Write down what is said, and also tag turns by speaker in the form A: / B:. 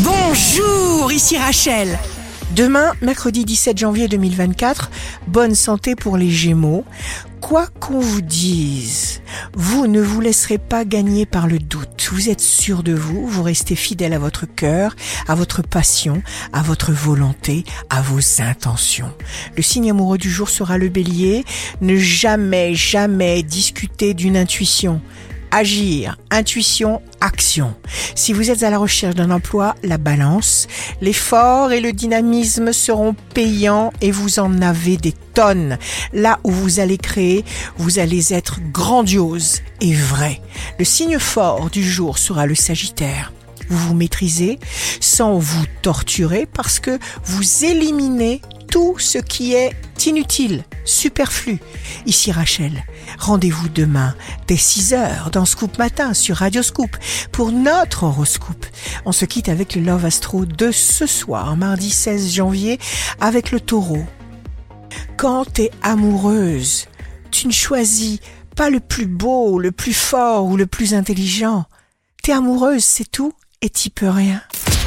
A: Bonjour, ici Rachel. Demain, mercredi 17 janvier 2024, bonne santé pour les Gémeaux. Quoi qu'on vous dise, vous ne vous laisserez pas gagner par le doute. Vous êtes sûr de vous, vous restez fidèle à votre cœur, à votre passion, à votre volonté, à vos intentions. Le signe amoureux du jour sera le bélier. Ne jamais, jamais discuter d'une intuition agir, intuition, action. Si vous êtes à la recherche d'un emploi, la balance, l'effort et le dynamisme seront payants et vous en avez des tonnes. Là où vous allez créer, vous allez être grandiose et vrai. Le signe fort du jour sera le Sagittaire vous vous maîtrisez sans vous torturer parce que vous éliminez ce qui est inutile, superflu. Ici Rachel, rendez-vous demain dès 6 heures dans Scoop Matin sur Radio Scoop pour notre horoscope. On se quitte avec le Love Astro de ce soir, mardi 16 janvier, avec le taureau. Quand t'es amoureuse, tu ne choisis pas le plus beau, le plus fort ou le plus intelligent. T'es amoureuse, c'est tout, et t'y peux rien.